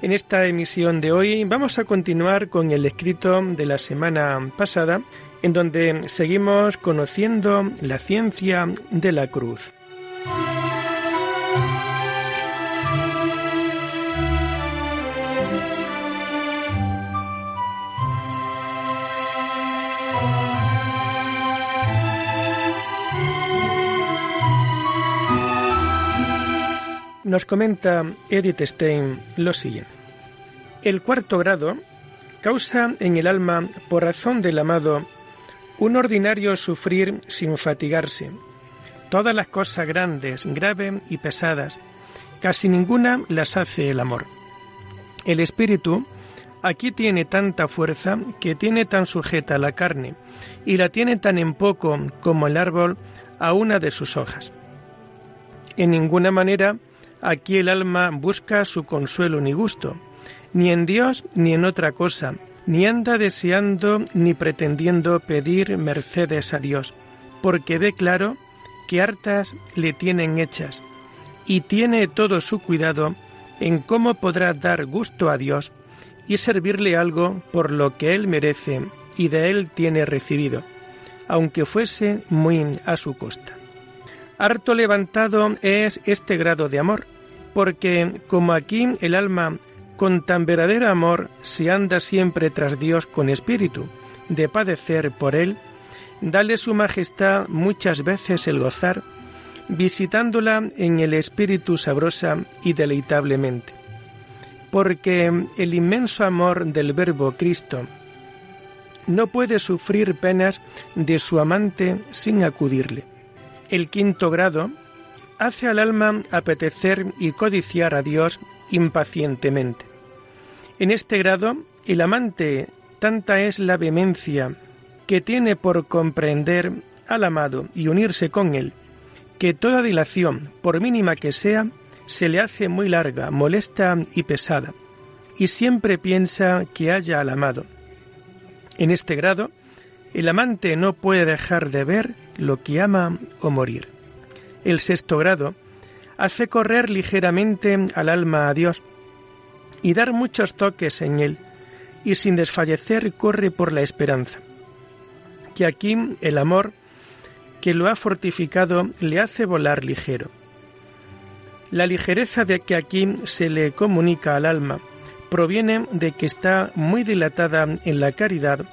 En esta emisión de hoy vamos a continuar con el escrito de la semana pasada, en donde seguimos conociendo la ciencia de la cruz. Nos comenta Edith Stein lo siguiente. El cuarto grado causa en el alma, por razón del amado, un ordinario sufrir sin fatigarse. Todas las cosas grandes, graves y pesadas, casi ninguna las hace el amor. El espíritu aquí tiene tanta fuerza que tiene tan sujeta la carne y la tiene tan en poco como el árbol a una de sus hojas. En ninguna manera Aquí el alma busca su consuelo ni gusto, ni en Dios ni en otra cosa, ni anda deseando ni pretendiendo pedir mercedes a Dios, porque ve claro que hartas le tienen hechas, y tiene todo su cuidado en cómo podrá dar gusto a Dios y servirle algo por lo que él merece y de él tiene recibido, aunque fuese muy a su costa. Harto levantado es este grado de amor, porque como aquí el alma con tan verdadero amor se anda siempre tras Dios con espíritu, de padecer por Él, dale su majestad muchas veces el gozar, visitándola en el espíritu sabrosa y deleitablemente. Porque el inmenso amor del Verbo Cristo no puede sufrir penas de su amante sin acudirle el quinto grado hace al alma apetecer y codiciar a Dios impacientemente. En este grado, el amante tanta es la vehemencia que tiene por comprender al amado y unirse con él, que toda dilación, por mínima que sea, se le hace muy larga, molesta y pesada, y siempre piensa que haya al amado. En este grado, el amante no puede dejar de ver lo que ama o morir. El sexto grado hace correr ligeramente al alma a Dios y dar muchos toques en él, y sin desfallecer corre por la esperanza. Que aquí el amor que lo ha fortificado le hace volar ligero. La ligereza de que aquí se le comunica al alma proviene de que está muy dilatada en la caridad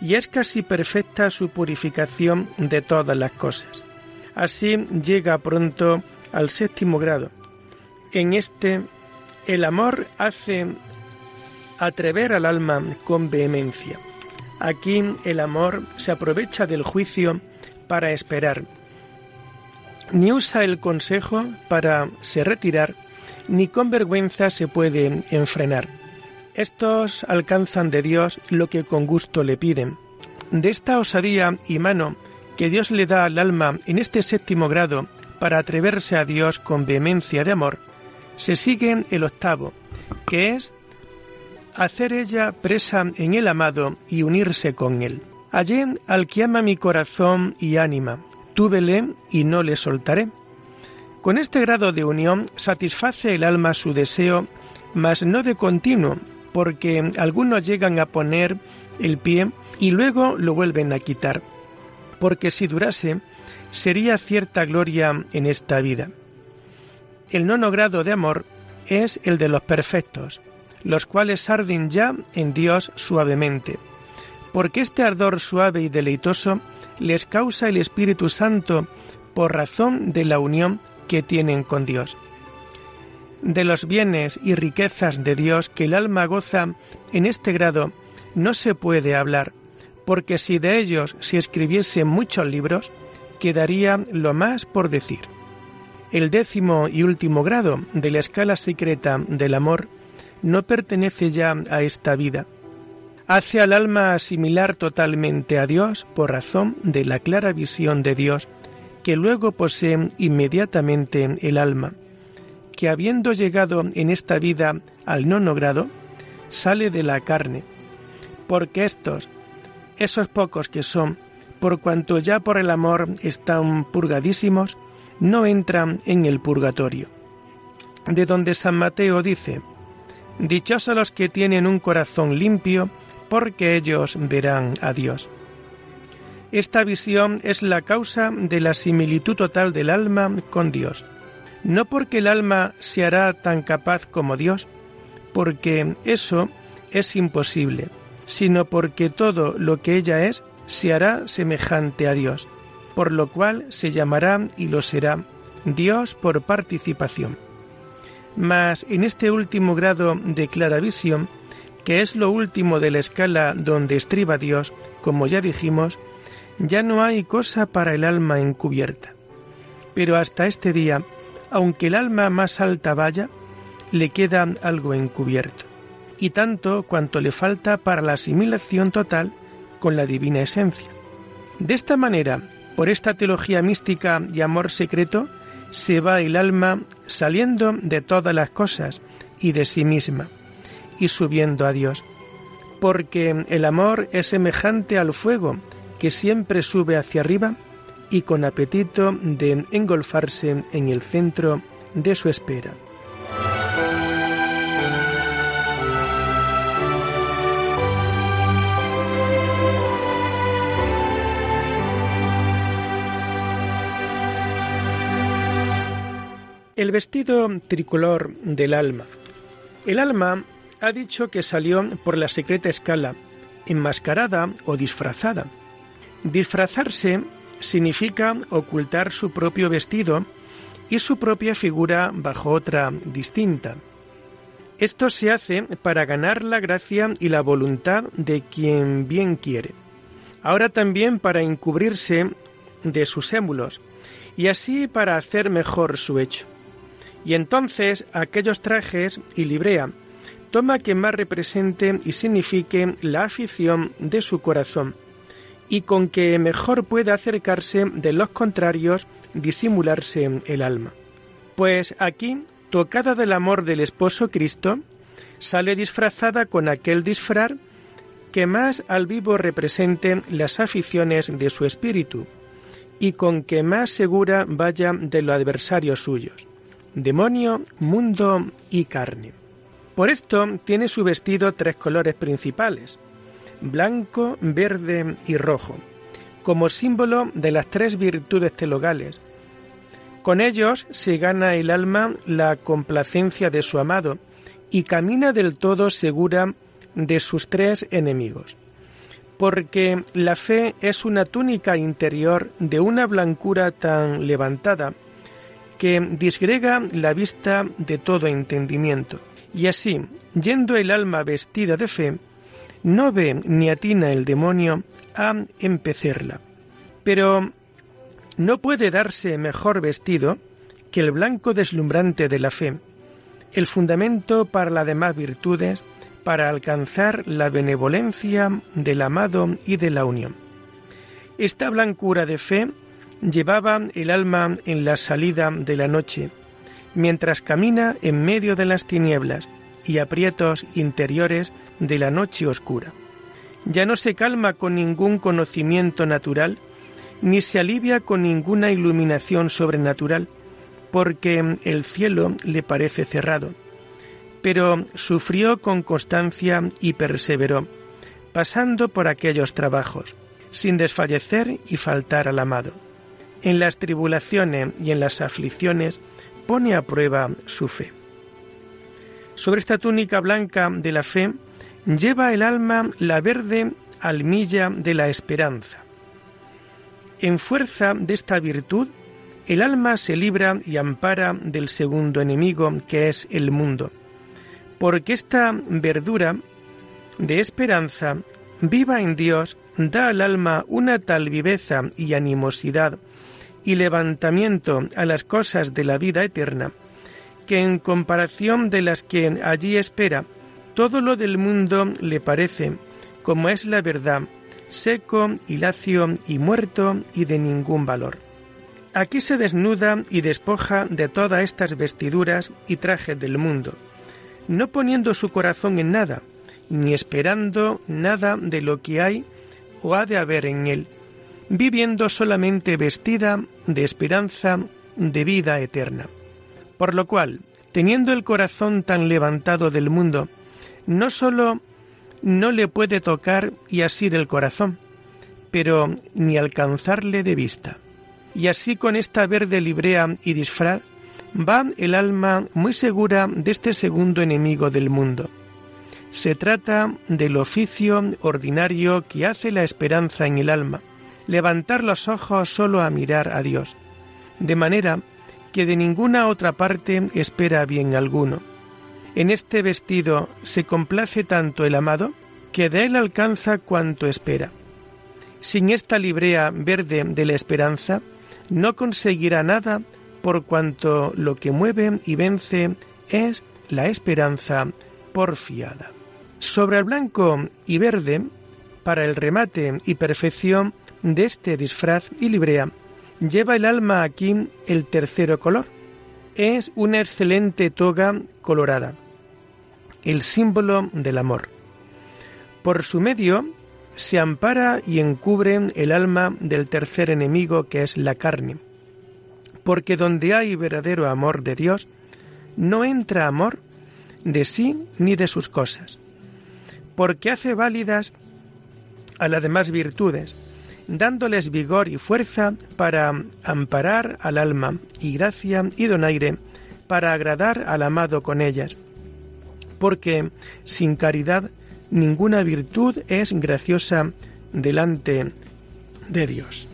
y es casi perfecta su purificación de todas las cosas. Así llega pronto al séptimo grado. En este, el amor hace atrever al alma con vehemencia. Aquí el amor se aprovecha del juicio para esperar. Ni usa el consejo para se retirar, ni con vergüenza se puede enfrenar estos alcanzan de Dios lo que con gusto le piden. De esta osadía y mano que Dios le da al alma en este séptimo grado para atreverse a Dios con vehemencia de amor, se sigue el octavo, que es hacer ella presa en el amado y unirse con él. Allí al que ama mi corazón y ánima, túvele y no le soltaré. Con este grado de unión satisface el alma su deseo, mas no de continuo, porque algunos llegan a poner el pie y luego lo vuelven a quitar, porque si durase, sería cierta gloria en esta vida. El nono grado de amor es el de los perfectos, los cuales arden ya en Dios suavemente, porque este ardor suave y deleitoso les causa el Espíritu Santo por razón de la unión que tienen con Dios de los bienes y riquezas de Dios que el alma goza en este grado no se puede hablar, porque si de ellos se escribiesen muchos libros, quedaría lo más por decir. El décimo y último grado de la escala secreta del amor no pertenece ya a esta vida, hace al alma asimilar totalmente a Dios por razón de la clara visión de Dios que luego posee inmediatamente el alma, que habiendo llegado en esta vida al nono grado, sale de la carne, porque estos, esos pocos que son, por cuanto ya por el amor están purgadísimos, no entran en el purgatorio. De donde San Mateo dice, Dichosos los que tienen un corazón limpio, porque ellos verán a Dios. Esta visión es la causa de la similitud total del alma con Dios. No porque el alma se hará tan capaz como Dios, porque eso es imposible, sino porque todo lo que ella es se hará semejante a Dios, por lo cual se llamará y lo será Dios por participación. Mas en este último grado de clara visión, que es lo último de la escala donde estriba Dios, como ya dijimos, ya no hay cosa para el alma encubierta. Pero hasta este día, aunque el alma más alta vaya, le queda algo encubierto, y tanto cuanto le falta para la asimilación total con la divina esencia. De esta manera, por esta teología mística y amor secreto, se va el alma saliendo de todas las cosas y de sí misma, y subiendo a Dios, porque el amor es semejante al fuego que siempre sube hacia arriba y con apetito de engolfarse en el centro de su espera. El vestido tricolor del alma. El alma ha dicho que salió por la secreta escala, enmascarada o disfrazada, Disfrazarse significa ocultar su propio vestido y su propia figura bajo otra distinta. Esto se hace para ganar la gracia y la voluntad de quien bien quiere. Ahora también para encubrirse de sus émulos y así para hacer mejor su hecho. Y entonces aquellos trajes y librea toma que más represente y signifique la afición de su corazón y con que mejor pueda acercarse de los contrarios disimularse el alma. Pues aquí, tocada del amor del esposo Cristo, sale disfrazada con aquel disfraz que más al vivo represente las aficiones de su espíritu y con que más segura vaya de los adversarios suyos, demonio, mundo y carne. Por esto tiene su vestido tres colores principales, blanco, verde y rojo, como símbolo de las tres virtudes telogales. Con ellos se gana el alma la complacencia de su amado y camina del todo segura de sus tres enemigos. Porque la fe es una túnica interior de una blancura tan levantada que disgrega la vista de todo entendimiento. Y así, yendo el alma vestida de fe, no ve ni atina el demonio a empecerla. Pero no puede darse mejor vestido que el blanco deslumbrante de la fe, el fundamento para las demás virtudes, para alcanzar la benevolencia del amado y de la unión. Esta blancura de fe llevaba el alma en la salida de la noche, mientras camina en medio de las tinieblas y aprietos interiores de la noche oscura. Ya no se calma con ningún conocimiento natural, ni se alivia con ninguna iluminación sobrenatural, porque el cielo le parece cerrado. Pero sufrió con constancia y perseveró, pasando por aquellos trabajos, sin desfallecer y faltar al amado. En las tribulaciones y en las aflicciones pone a prueba su fe. Sobre esta túnica blanca de la fe lleva el alma la verde almilla de la esperanza. En fuerza de esta virtud, el alma se libra y ampara del segundo enemigo, que es el mundo, porque esta verdura de esperanza viva en Dios da al alma una tal viveza y animosidad y levantamiento a las cosas de la vida eterna, que en comparación de las que allí espera, todo lo del mundo le parece como es la verdad, seco y lacio y muerto y de ningún valor. Aquí se desnuda y despoja de todas estas vestiduras y trajes del mundo, no poniendo su corazón en nada, ni esperando nada de lo que hay o ha de haber en él, viviendo solamente vestida de esperanza de vida eterna. Por lo cual, teniendo el corazón tan levantado del mundo, no sólo no le puede tocar y asir el corazón, pero ni alcanzarle de vista. Y así con esta verde librea y disfraz va el alma muy segura de este segundo enemigo del mundo. Se trata del oficio ordinario que hace la esperanza en el alma, levantar los ojos solo a mirar a Dios, de manera que de ninguna otra parte espera bien alguno. En este vestido se complace tanto el amado que de él alcanza cuanto espera. Sin esta librea verde de la esperanza, no conseguirá nada por cuanto lo que mueve y vence es la esperanza porfiada. Sobre el blanco y verde, para el remate y perfección de este disfraz y librea, lleva el alma aquí el tercero color. Es una excelente toga colorada, el símbolo del amor. Por su medio se ampara y encubre el alma del tercer enemigo que es la carne. Porque donde hay verdadero amor de Dios, no entra amor de sí ni de sus cosas. Porque hace válidas a las demás virtudes, dándoles vigor y fuerza para amparar al alma y gracia y donaire para agradar al amado con ellas. Porque sin caridad ninguna virtud es graciosa delante de Dios.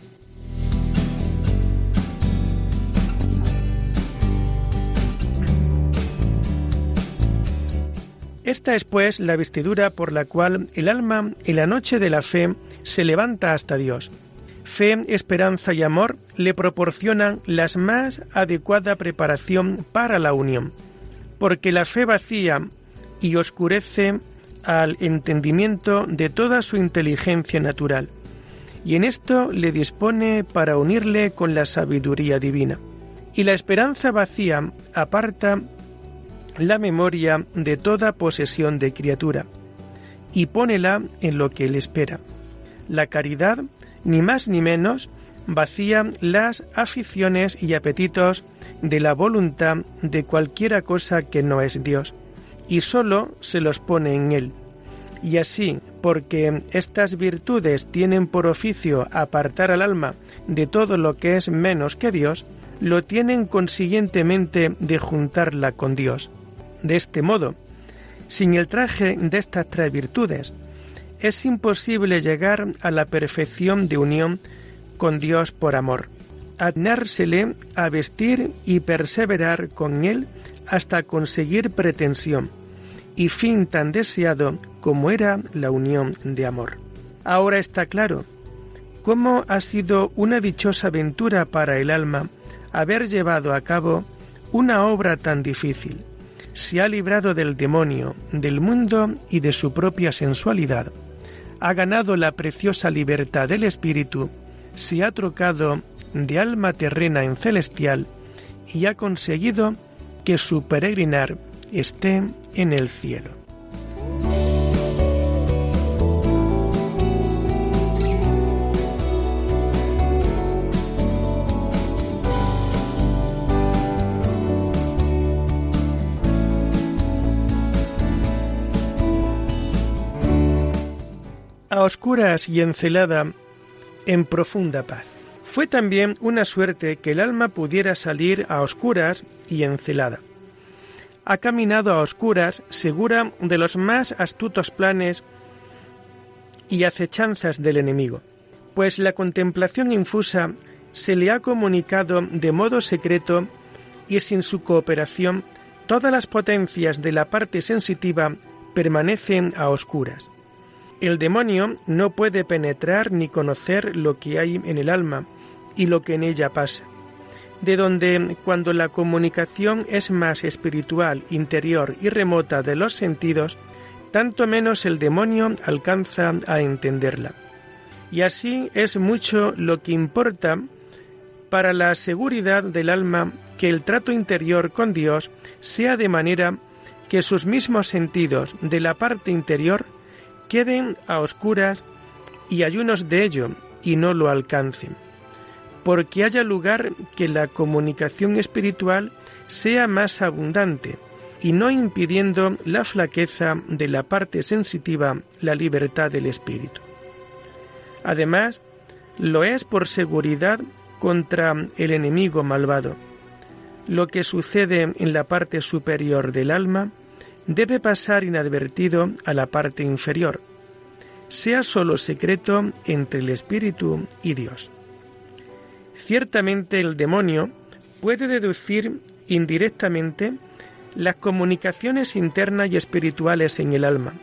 Esta es pues la vestidura por la cual el alma en la noche de la fe se levanta hasta Dios. Fe, esperanza y amor le proporcionan la más adecuada preparación para la unión, porque la fe vacía y oscurece al entendimiento de toda su inteligencia natural, y en esto le dispone para unirle con la sabiduría divina. Y la esperanza vacía aparta la memoria de toda posesión de criatura, y pónela en lo que él espera. La caridad, ni más ni menos, vacía las aficiones y apetitos de la voluntad de cualquiera cosa que no es Dios y sólo se los pone en él. Y así, porque estas virtudes tienen por oficio apartar al alma de todo lo que es menos que Dios, lo tienen consiguientemente de juntarla con Dios. De este modo, sin el traje de estas tres virtudes, es imposible llegar a la perfección de unión con Dios por amor, adnársele a vestir y perseverar con Él hasta conseguir pretensión y fin tan deseado como era la unión de amor. Ahora está claro cómo ha sido una dichosa aventura para el alma haber llevado a cabo una obra tan difícil. Se ha librado del demonio, del mundo y de su propia sensualidad. Ha ganado la preciosa libertad del espíritu, se ha trocado de alma terrena en celestial y ha conseguido que su peregrinar esté en el cielo. Oscuras y encelada en profunda paz. Fue también una suerte que el alma pudiera salir a oscuras y encelada. Ha caminado a oscuras, segura de los más astutos planes y acechanzas del enemigo, pues la contemplación infusa se le ha comunicado de modo secreto y sin su cooperación todas las potencias de la parte sensitiva permanecen a oscuras. El demonio no puede penetrar ni conocer lo que hay en el alma y lo que en ella pasa, de donde cuando la comunicación es más espiritual, interior y remota de los sentidos, tanto menos el demonio alcanza a entenderla. Y así es mucho lo que importa para la seguridad del alma que el trato interior con Dios sea de manera que sus mismos sentidos de la parte interior queden a oscuras y ayunos de ello y no lo alcancen, porque haya lugar que la comunicación espiritual sea más abundante y no impidiendo la flaqueza de la parte sensitiva la libertad del espíritu. Además, lo es por seguridad contra el enemigo malvado. Lo que sucede en la parte superior del alma debe pasar inadvertido a la parte inferior, sea solo secreto entre el espíritu y Dios. Ciertamente el demonio puede deducir indirectamente las comunicaciones internas y espirituales en el alma,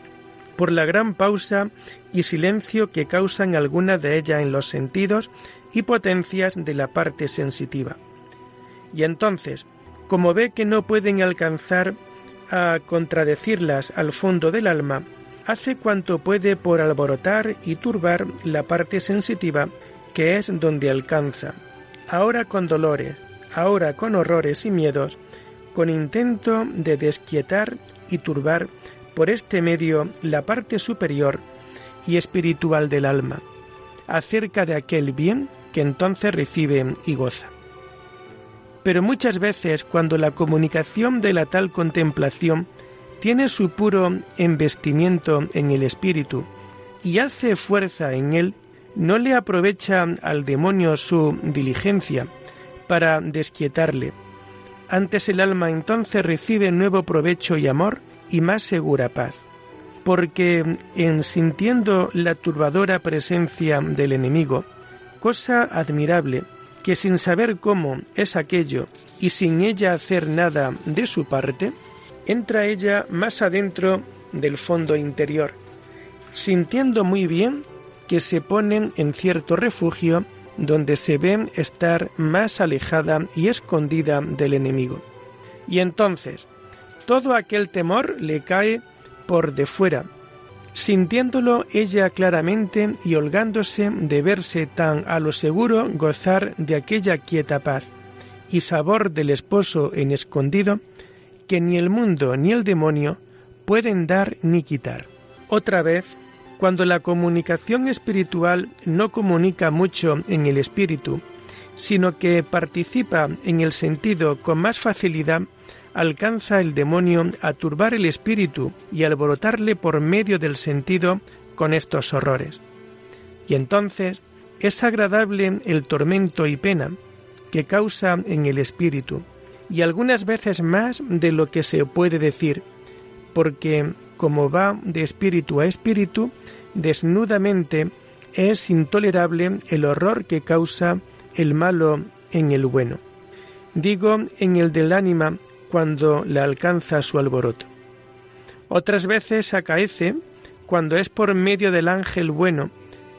por la gran pausa y silencio que causan algunas de ellas en los sentidos y potencias de la parte sensitiva. Y entonces, como ve que no pueden alcanzar a contradecirlas al fondo del alma, hace cuanto puede por alborotar y turbar la parte sensitiva que es donde alcanza, ahora con dolores, ahora con horrores y miedos, con intento de desquietar y turbar por este medio la parte superior y espiritual del alma, acerca de aquel bien que entonces recibe y goza. Pero muchas veces cuando la comunicación de la tal contemplación tiene su puro embestimiento en el espíritu y hace fuerza en él, no le aprovecha al demonio su diligencia para desquietarle. Antes el alma entonces recibe nuevo provecho y amor y más segura paz, porque en sintiendo la turbadora presencia del enemigo, cosa admirable, que sin saber cómo es aquello y sin ella hacer nada de su parte, entra ella más adentro del fondo interior, sintiendo muy bien que se ponen en cierto refugio donde se ven estar más alejada y escondida del enemigo. Y entonces todo aquel temor le cae por de fuera, sintiéndolo ella claramente y holgándose de verse tan a lo seguro gozar de aquella quieta paz y sabor del esposo en escondido, que ni el mundo ni el demonio pueden dar ni quitar. Otra vez, cuando la comunicación espiritual no comunica mucho en el espíritu, sino que participa en el sentido con más facilidad, alcanza el demonio a turbar el espíritu y alborotarle por medio del sentido con estos horrores. Y entonces es agradable el tormento y pena que causa en el espíritu, y algunas veces más de lo que se puede decir, porque como va de espíritu a espíritu, desnudamente es intolerable el horror que causa el malo en el bueno. Digo en el del ánima cuando le alcanza su alboroto. Otras veces acaece cuando es por medio del ángel bueno,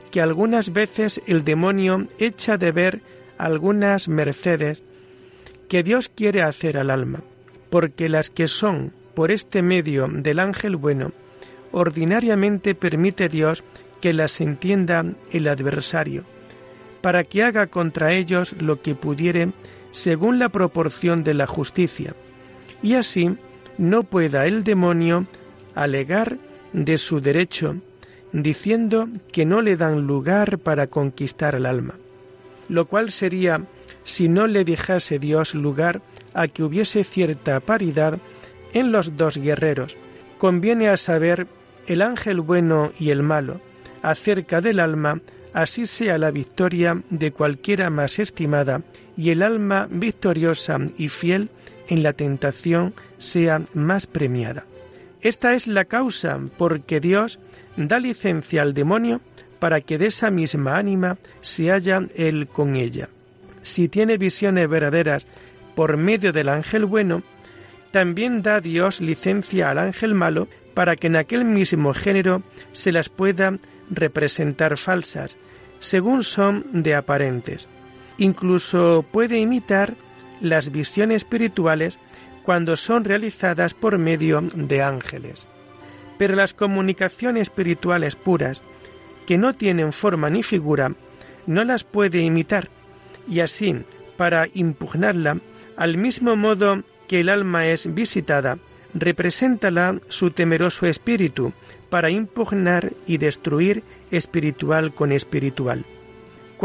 que algunas veces el demonio echa de ver algunas mercedes que Dios quiere hacer al alma, porque las que son por este medio del ángel bueno, ordinariamente permite Dios que las entienda el adversario, para que haga contra ellos lo que pudiere según la proporción de la justicia, y así no pueda el demonio alegar de su derecho, diciendo que no le dan lugar para conquistar el alma, lo cual sería si no le dejase Dios lugar a que hubiese cierta paridad en los dos guerreros. Conviene a saber el ángel bueno y el malo, acerca del alma, así sea la victoria de cualquiera más estimada, y el alma victoriosa y fiel en la tentación sea más premiada. Esta es la causa porque Dios da licencia al demonio para que de esa misma ánima se haya él con ella. Si tiene visiones verdaderas por medio del ángel bueno, también da Dios licencia al ángel malo para que en aquel mismo género se las pueda representar falsas, según son de aparentes. Incluso puede imitar las visiones espirituales cuando son realizadas por medio de ángeles. Pero las comunicaciones espirituales puras, que no tienen forma ni figura, no las puede imitar, y así, para impugnarla, al mismo modo que el alma es visitada, represéntala su temeroso espíritu, para impugnar y destruir espiritual con espiritual.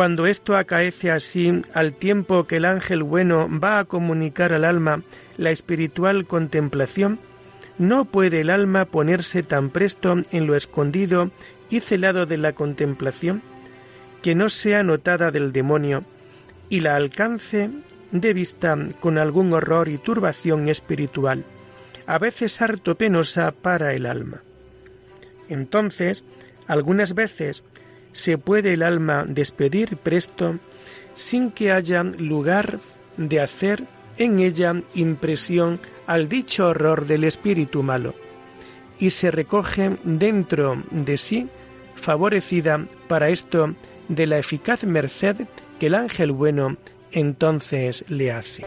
Cuando esto acaece así, al tiempo que el ángel bueno va a comunicar al alma la espiritual contemplación, no puede el alma ponerse tan presto en lo escondido y celado de la contemplación, que no sea notada del demonio y la alcance de vista con algún horror y turbación espiritual, a veces harto penosa para el alma. Entonces, algunas veces se puede el alma despedir presto sin que haya lugar de hacer en ella impresión al dicho horror del espíritu malo, y se recoge dentro de sí, favorecida para esto de la eficaz merced que el ángel bueno entonces le hace.